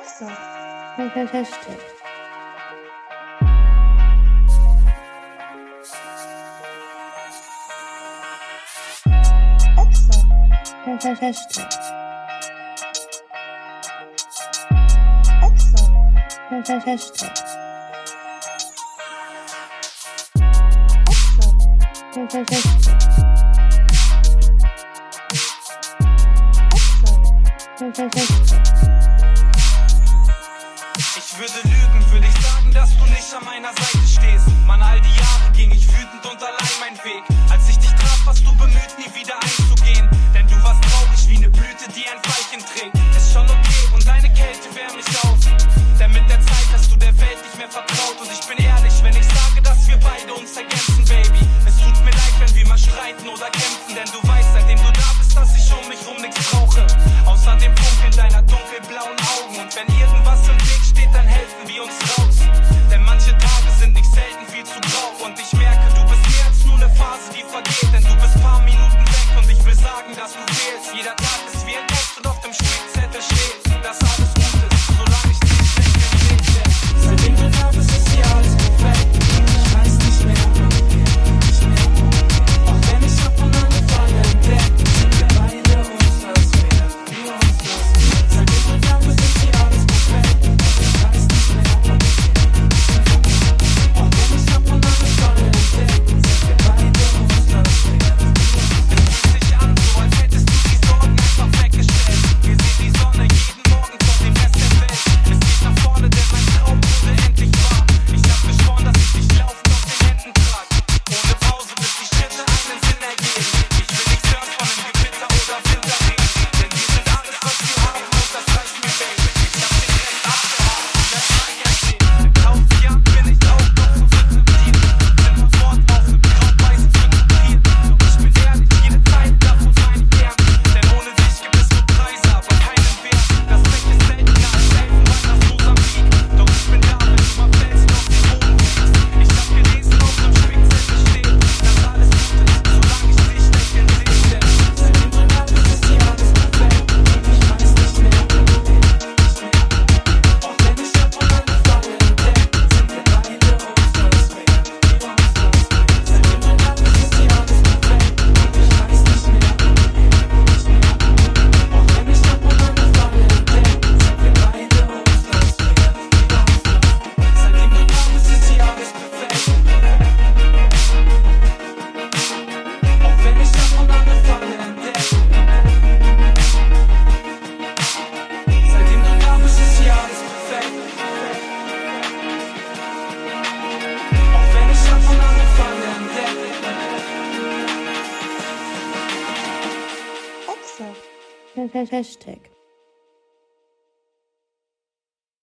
Excellent. Fantastic. Excellent. Fantastic. Excellent. Fantastic. Excellent. Fantastic. Thank you. Ich würde lügen, würde ich sagen, dass du nicht an meiner Seite stehst. Mann, all die Jahre ging ich wütend und allein mein Weg. Als ich dich traf, warst du bemüht, nie wieder einzugehen. Denn du warst traurig wie eine Blüte, die ein Veilchen trägt. Ist schon okay und deine Kälte wärmt mich auf. Denn mit der Zeit hast du der Welt nicht mehr vertraut. Und ich bin ehrlich, wenn ich sage, dass wir beide uns ergänzen, Baby. Es tut mir leid, wenn wir mal streiten oder kämpfen. Denn du weißt, seitdem du da bist, dass ich um mich rum nichts brauche. Außer dem Funkeln deiner dunkelblauen Augen. Und wenn irgendwas im Weg helfen wir uns raus. Denn manche Tage sind nicht selten viel zu grau. Und ich merke, du bist mehr als nur eine Phase, die vergeht. Denn du bist paar Minuten weg und ich will sagen, dass du fehlst. Jeder Tag ist wie ein Test Hashtag.